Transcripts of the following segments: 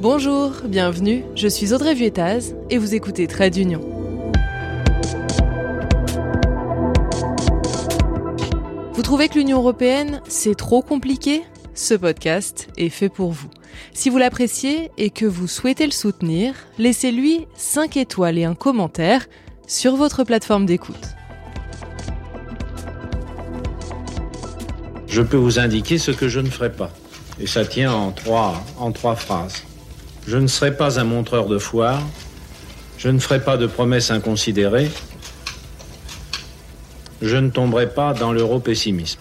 Bonjour, bienvenue, je suis Audrey Vuettaz et vous écoutez Trade d'Union. Vous trouvez que l'Union européenne, c'est trop compliqué? Ce podcast est fait pour vous. Si vous l'appréciez et que vous souhaitez le soutenir, laissez-lui 5 étoiles et un commentaire sur votre plateforme d'écoute. Je peux vous indiquer ce que je ne ferai pas. Et ça tient en trois, en trois phrases. Je ne serai pas un montreur de foire. Je ne ferai pas de promesses inconsidérées. Je ne tomberai pas dans l'euro-pessimisme.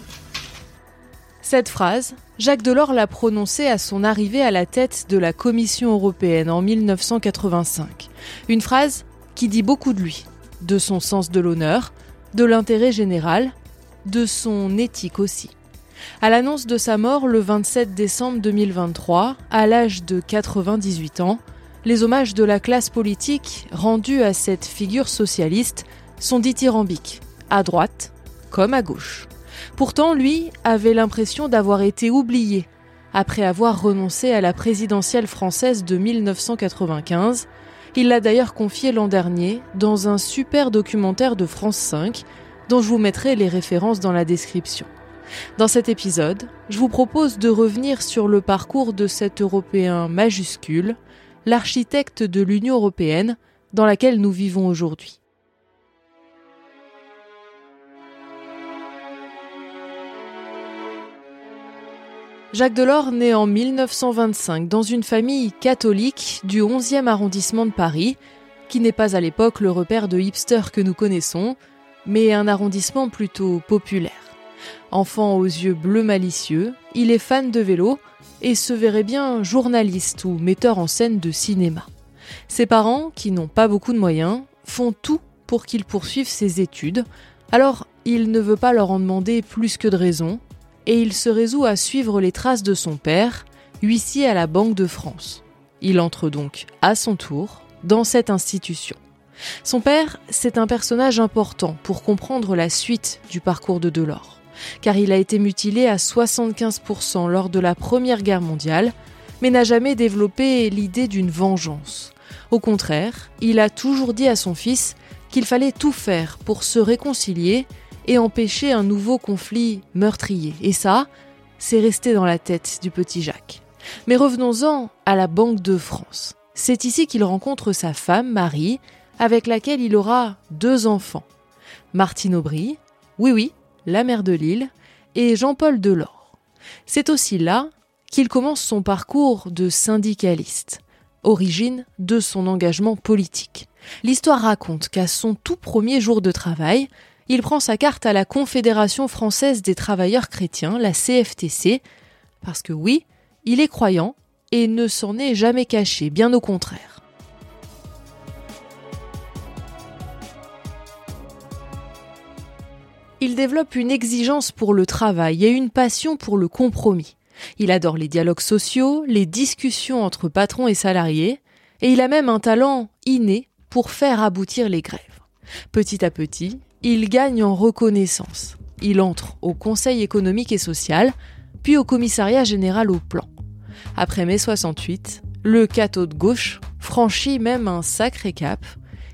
Cette phrase, Jacques Delors l'a prononcée à son arrivée à la tête de la Commission européenne en 1985. Une phrase qui dit beaucoup de lui, de son sens de l'honneur, de l'intérêt général, de son éthique aussi. À l'annonce de sa mort le 27 décembre 2023, à l'âge de 98 ans, les hommages de la classe politique rendus à cette figure socialiste sont dithyrambiques, à droite comme à gauche. Pourtant, lui avait l'impression d'avoir été oublié après avoir renoncé à la présidentielle française de 1995. Il l'a d'ailleurs confié l'an dernier dans un super documentaire de France 5 dont je vous mettrai les références dans la description. Dans cet épisode, je vous propose de revenir sur le parcours de cet Européen majuscule, l'architecte de l'Union européenne dans laquelle nous vivons aujourd'hui. Jacques Delors naît en 1925 dans une famille catholique du 11e arrondissement de Paris, qui n'est pas à l'époque le repère de hipsters que nous connaissons, mais un arrondissement plutôt populaire. Enfant aux yeux bleus malicieux, il est fan de vélo et se verrait bien journaliste ou metteur en scène de cinéma. Ses parents, qui n'ont pas beaucoup de moyens, font tout pour qu'il poursuive ses études, alors il ne veut pas leur en demander plus que de raison, et il se résout à suivre les traces de son père, huissier à la Banque de France. Il entre donc, à son tour, dans cette institution. Son père, c'est un personnage important pour comprendre la suite du parcours de Delors car il a été mutilé à 75% lors de la Première Guerre mondiale, mais n'a jamais développé l'idée d'une vengeance. Au contraire, il a toujours dit à son fils qu'il fallait tout faire pour se réconcilier et empêcher un nouveau conflit meurtrier. Et ça, c'est resté dans la tête du petit Jacques. Mais revenons-en à la Banque de France. C'est ici qu'il rencontre sa femme, Marie, avec laquelle il aura deux enfants. Martine Aubry, oui oui, la mère de Lille, et Jean-Paul Delors. C'est aussi là qu'il commence son parcours de syndicaliste, origine de son engagement politique. L'histoire raconte qu'à son tout premier jour de travail, il prend sa carte à la Confédération française des travailleurs chrétiens, la CFTC, parce que oui, il est croyant et ne s'en est jamais caché, bien au contraire. Il développe une exigence pour le travail et une passion pour le compromis. Il adore les dialogues sociaux, les discussions entre patrons et salariés, et il a même un talent inné pour faire aboutir les grèves. Petit à petit, il gagne en reconnaissance. Il entre au Conseil économique et social, puis au Commissariat général au plan. Après mai 68, le cateau de gauche franchit même un sacré cap.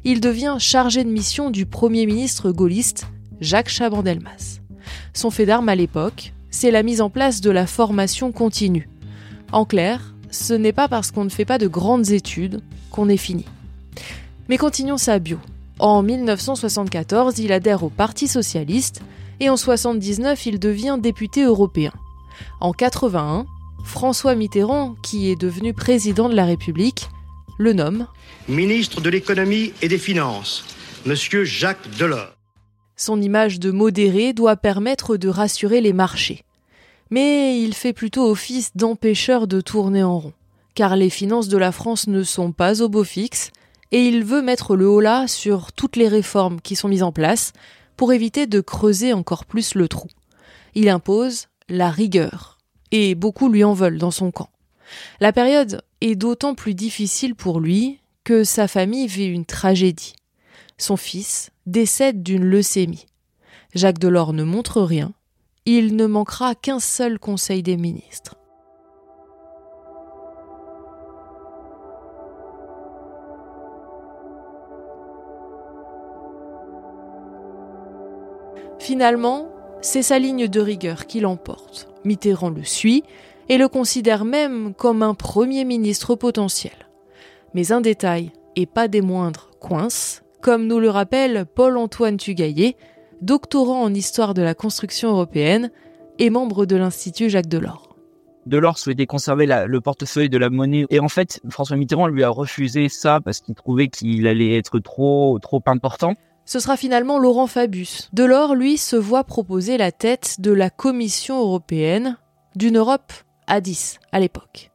Il devient chargé de mission du Premier ministre gaulliste Jacques Chaban-Delmas. Son fait d'armes à l'époque, c'est la mise en place de la formation continue. En clair, ce n'est pas parce qu'on ne fait pas de grandes études qu'on est fini. Mais continuons sa bio. En 1974, il adhère au Parti socialiste et en 1979, il devient député européen. En 81, François Mitterrand, qui est devenu président de la République, le nomme ministre de l'économie et des finances, monsieur Jacques Delors. Son image de modéré doit permettre de rassurer les marchés. Mais il fait plutôt office d'empêcheur de tourner en rond, car les finances de la France ne sont pas au beau fixe, et il veut mettre le haut là sur toutes les réformes qui sont mises en place pour éviter de creuser encore plus le trou. Il impose la rigueur, et beaucoup lui en veulent dans son camp. La période est d'autant plus difficile pour lui que sa famille vit une tragédie son fils décède d'une leucémie. Jacques Delors ne montre rien, il ne manquera qu'un seul Conseil des ministres. Finalement, c'est sa ligne de rigueur qui l'emporte. Mitterrand le suit et le considère même comme un Premier ministre potentiel. Mais un détail, et pas des moindres, coince comme nous le rappelle Paul-Antoine Tugaillet, doctorant en histoire de la construction européenne et membre de l'Institut Jacques Delors. Delors souhaitait conserver le portefeuille de la monnaie et en fait François Mitterrand lui a refusé ça parce qu'il trouvait qu'il allait être trop trop important. Ce sera finalement Laurent Fabius. Delors, lui, se voit proposer la tête de la Commission européenne d'une Europe à 10 à l'époque.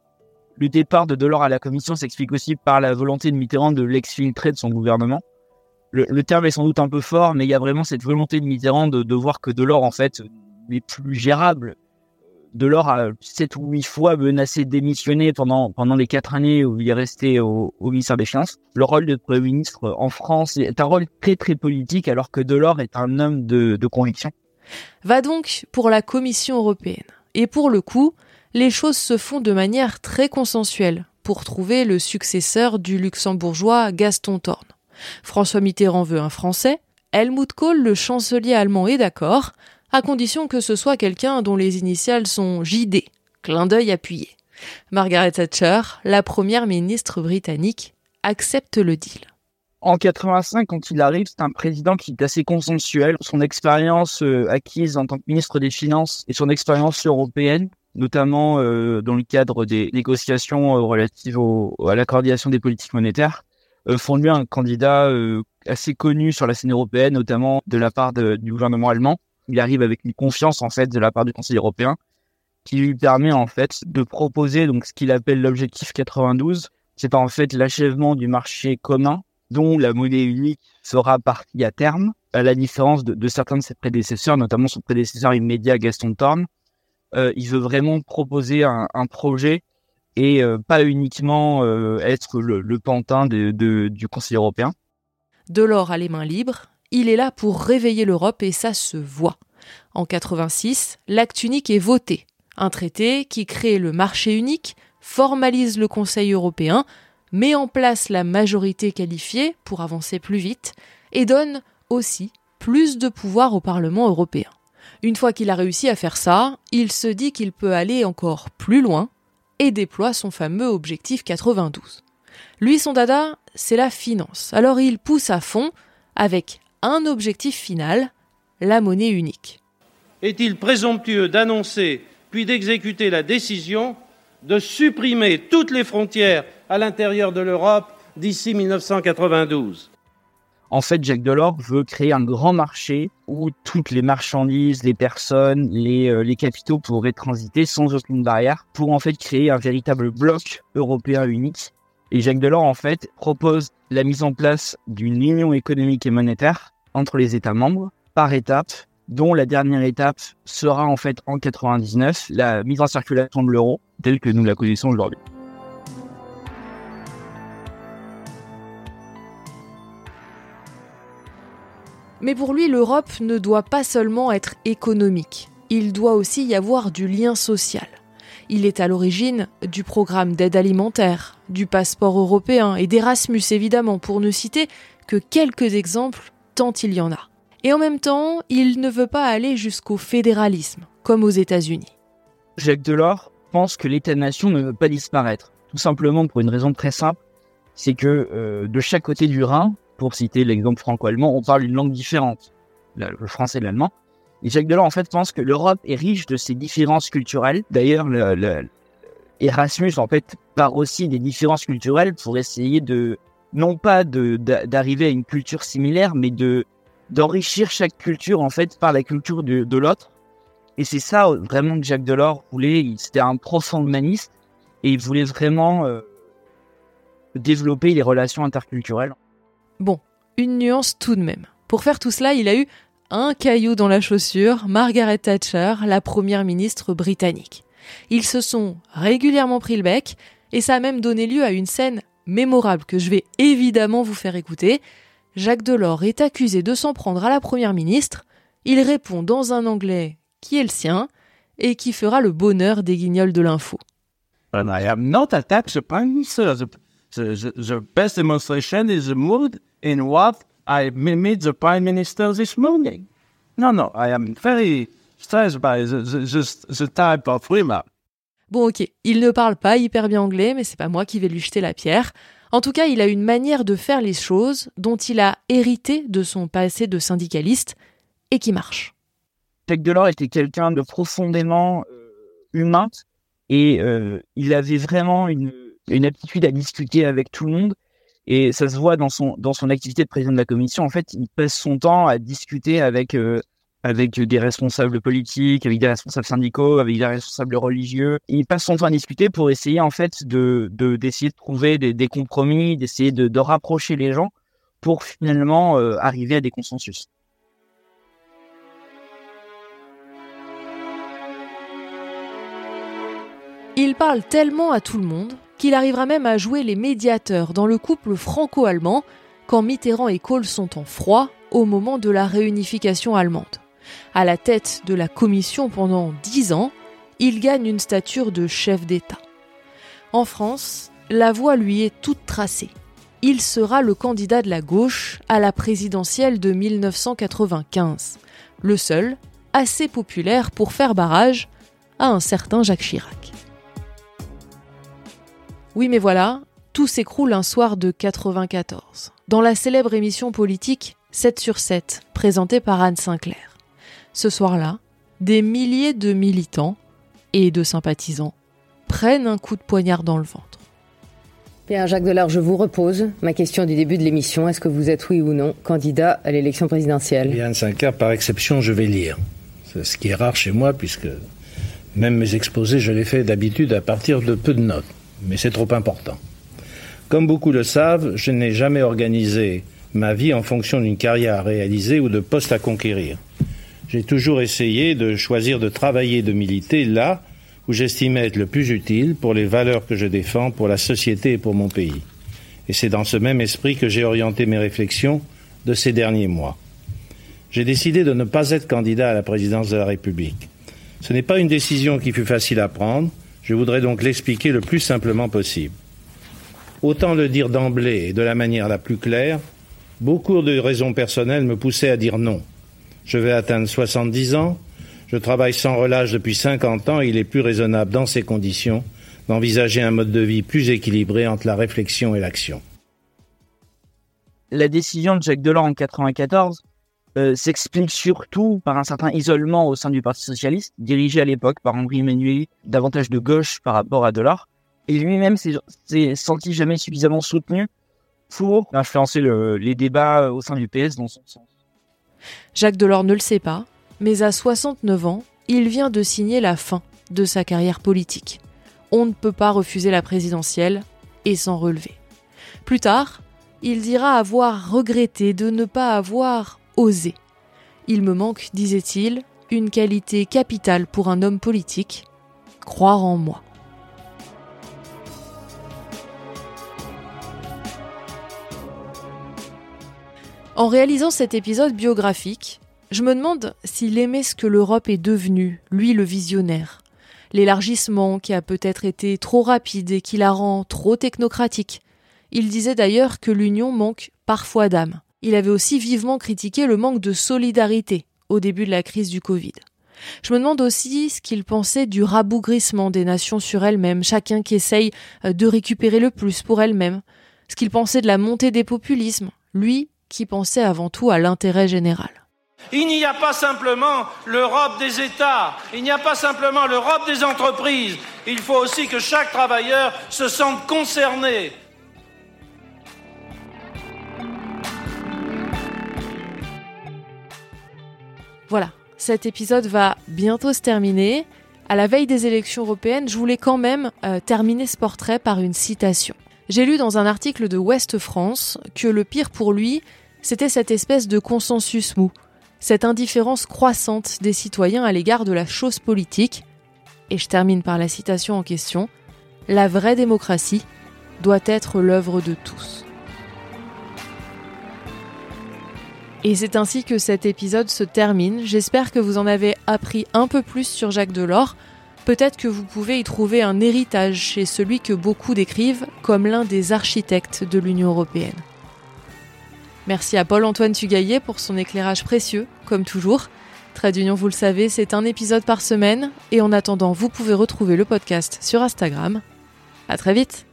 Le départ de Delors à la Commission s'explique aussi par la volonté de Mitterrand de l'exfiltrer de son gouvernement. Le, terme est sans doute un peu fort, mais il y a vraiment cette volonté de Mitterrand de, de voir que Delors, en fait, n'est plus gérable Delors a sept ou huit fois menacé de démissionner pendant, pendant les quatre années où il est resté au, ministère des Finances. Le rôle de Premier ministre en France est un rôle très très politique alors que Delors est un homme de, de conviction. Va donc pour la Commission européenne. Et pour le coup, les choses se font de manière très consensuelle pour trouver le successeur du luxembourgeois Gaston Thorn. François Mitterrand veut un Français, Helmut Kohl, le chancelier allemand, est d'accord, à condition que ce soit quelqu'un dont les initiales sont JD, clin d'œil appuyé. Margaret Thatcher, la première ministre britannique, accepte le deal. En 85, quand il arrive, c'est un président qui est assez consensuel. Son expérience euh, acquise en tant que ministre des Finances et son expérience européenne, notamment euh, dans le cadre des négociations euh, relatives à la coordination des politiques monétaires, font de lui un candidat assez connu sur la scène européenne, notamment de la part du gouvernement allemand il arrive avec une confiance en fait de la part du Conseil européen qui lui permet en fait de proposer donc ce qu'il appelle l'objectif 92. C'est en fait l'achèvement du marché commun dont la monnaie unique sera partie à terme, à la différence de, certains de ses prédécesseurs, notamment son prédécesseur immédiat Gaston Thorn. Euh, il veut vraiment proposer un, projet et euh, pas uniquement euh, être le, pantin du Conseil européen. Delors a les mains libres, il est là pour réveiller l'Europe et ça se voit. En 86, l'acte unique est voté, un traité qui crée le marché unique, formalise le Conseil européen, met en place la majorité qualifiée pour avancer plus vite et donne aussi plus de pouvoir au Parlement européen. Une fois qu'il a réussi à faire ça, il se dit qu'il peut aller encore plus loin et déploie son fameux objectif 92. Lui, son dada, c'est la finance. Alors il pousse à fond avec un objectif final, la monnaie unique. Est-il présomptueux d'annoncer puis d'exécuter la décision de supprimer toutes les frontières à l'intérieur de l'Europe d'ici 1992 En fait, Jacques Delors veut créer un grand marché où toutes les marchandises, les personnes, les, euh, les capitaux pourraient transiter sans aucune barrière pour en fait créer un véritable bloc européen unique et Jacques Delors, en fait, propose la mise en place d'une union économique et monétaire entre les États membres par étapes, dont la dernière étape sera en fait en 99, la mise en circulation de l'euro, telle que nous la connaissons aujourd'hui. Mais pour lui, l'Europe ne doit pas seulement être économique, il doit aussi y avoir du lien social. Il est à l'origine du programme d'aide alimentaire, du passeport européen et d'Erasmus évidemment, pour ne citer que quelques exemples, tant il y en a. Et en même temps, il ne veut pas aller jusqu'au fédéralisme, comme aux États-Unis. Jacques Delors pense que l'État-nation ne veut pas disparaître, tout simplement pour une raison très simple, c'est que euh, de chaque côté du Rhin, pour citer l'exemple franco-allemand, on parle une langue différente, le français et l'allemand, et Jacques Delors, en fait, pense que l'Europe est riche de ses différences culturelles. D'ailleurs, le, Erasmus, en fait, part aussi des différences culturelles pour essayer de, non pas d'arriver à une culture similaire, mais de d'enrichir chaque culture, en fait, par la culture de, l'autre. Et c'est ça, vraiment, que Jacques Delors voulait. C'était un profond humaniste et il voulait vraiment euh, développer les relations interculturelles. Bon, une nuance tout de même. Pour faire tout cela, il a eu un caillou dans la chaussure, Margaret Thatcher, la première ministre britannique. Ils se sont régulièrement pris le bec, et ça a même donné lieu à une scène mémorable que je vais évidemment vous faire écouter. Jacques Delors est accusé de s'en prendre à la première ministre. Il répond dans un anglais qui est le sien et qui fera le bonheur des guignols de l'info. The. The, best demonstration is the mood in what I made the Prime Minister this morning. No, no, I am very stressed by the, the, the, the type of women. Bon ok, il ne parle pas hyper bien anglais, mais c'est pas moi qui vais lui jeter la pierre. En tout cas, il a une manière de faire les choses dont il a hérité de son passé de syndicaliste et qui marche. Jacques Delors était quelqu'un de profondément euh, humain et euh, il avait vraiment une, une aptitude à discuter avec tout le monde et ça se voit dans son dans son activité de président de la commission. En fait, il passe son temps à discuter avec euh, avec des responsables politiques, avec des responsables syndicaux, avec des responsables religieux. Il passe son temps à discuter pour essayer en fait de d'essayer de, trouver des, des compromis, d'essayer de, de, rapprocher les gens pour finalement euh, arriver à des consensus. Il parle tellement à tout le monde qu'il arrivera même à jouer les médiateurs dans le couple franco-allemand quand Mitterrand et Kohl sont en froid au moment de la réunification allemande. À la tête de la commission pendant dix ans, il gagne une stature de chef d'État. En France, la voie lui est toute tracée. Il sera le candidat de la gauche à la présidentielle de 1995, le seul assez populaire pour faire barrage à un certain Jacques Chirac. Oui mais voilà, tout s'écroule un soir de 94, dans la célèbre émission politique 7 sur 7, présentée par Anne Sinclair. Ce soir-là, des milliers de militants et de sympathisants prennent un coup de poignard dans le ventre. Bien, Jacques Delors, je vous repose ma question du début de l'émission. Est-ce que vous êtes, oui ou non, candidat à l'élection présidentielle? Anne Sinclair, par exception, je vais lire. C'est ce qui est rare chez moi, puisque même mes exposés, je les fais d'habitude à partir de peu de notes. Mais c'est trop important. Comme beaucoup le savent, je n'ai jamais organisé ma vie en fonction d'une carrière à réaliser ou de poste à conquérir. J'ai toujours essayé de choisir de travailler, de militer là où j'estimais être le plus utile pour les valeurs que je défends, pour la société et pour mon pays. Et c'est dans ce même esprit que j'ai orienté mes réflexions de ces derniers mois. J'ai décidé de ne pas être candidat à la présidence de la République. Ce n'est pas une décision qui fut facile à prendre, je voudrais donc l'expliquer le plus simplement possible. Autant le dire d'emblée et de la manière la plus claire, beaucoup de raisons personnelles me poussaient à dire non. Je vais atteindre 70 ans, je travaille sans relâche depuis 50 ans et il est plus raisonnable dans ces conditions d'envisager un mode de vie plus équilibré entre la réflexion et l'action. La décision de Jacques Delors en 1994 euh, s'explique surtout par un certain isolement au sein du Parti socialiste, dirigé à l'époque par Henri Menuet, davantage de gauche par rapport à Delors. Et lui-même s'est senti jamais suffisamment soutenu pour influencer le, les débats au sein du PS dans son sens. Jacques Delors ne le sait pas, mais à 69 ans, il vient de signer la fin de sa carrière politique. On ne peut pas refuser la présidentielle et s'en relever. Plus tard, il dira avoir regretté de ne pas avoir osé. Il me manque, disait-il, une qualité capitale pour un homme politique, croire en moi. En réalisant cet épisode biographique, je me demande s'il aimait ce que l'Europe est devenue, lui le visionnaire. L'élargissement qui a peut-être été trop rapide et qui la rend trop technocratique. Il disait d'ailleurs que l'Union manque parfois d'âme. Il avait aussi vivement critiqué le manque de solidarité au début de la crise du Covid. Je me demande aussi ce qu'il pensait du rabougrissement des nations sur elles-mêmes, chacun qui essaye de récupérer le plus pour elles-mêmes, ce qu'il pensait de la montée des populismes, lui qui pensait avant tout à l'intérêt général. Il n'y a pas simplement l'Europe des États, il n'y a pas simplement l'Europe des entreprises, il faut aussi que chaque travailleur se sente concerné. Voilà, cet épisode va bientôt se terminer. À la veille des élections européennes, je voulais quand même euh, terminer ce portrait par une citation. J'ai lu dans un article de Ouest France que le pire pour lui, c'était cette espèce de consensus mou, cette indifférence croissante des citoyens à l'égard de la chose politique. Et je termine par la citation en question. La vraie démocratie doit être l'œuvre de tous. Et c'est ainsi que cet épisode se termine. J'espère que vous en avez appris un peu plus sur Jacques Delors. Peut-être que vous pouvez y trouver un héritage chez celui que beaucoup décrivent comme l'un des architectes de l'Union européenne. Merci à Paul-Antoine Tugaillet pour son éclairage précieux, comme toujours. Trade d'Union, vous le savez, c'est un épisode par semaine. Et en attendant, vous pouvez retrouver le podcast sur Instagram. À très vite!